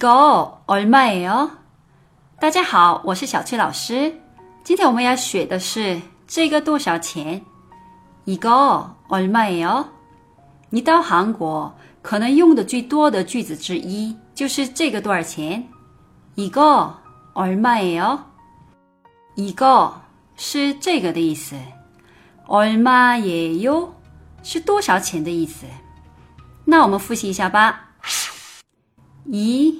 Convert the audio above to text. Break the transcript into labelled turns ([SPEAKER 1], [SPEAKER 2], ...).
[SPEAKER 1] 이거얼마예요？大家好，我是小翠老师。今天我们要学的是这个多少钱？이거얼마예요？你到韩国可能用的最多的句子之一就是这个多少钱？이거얼마예 요？ 一个是这个的意思，얼마예요是多少钱的意思。那我们复习一下吧。이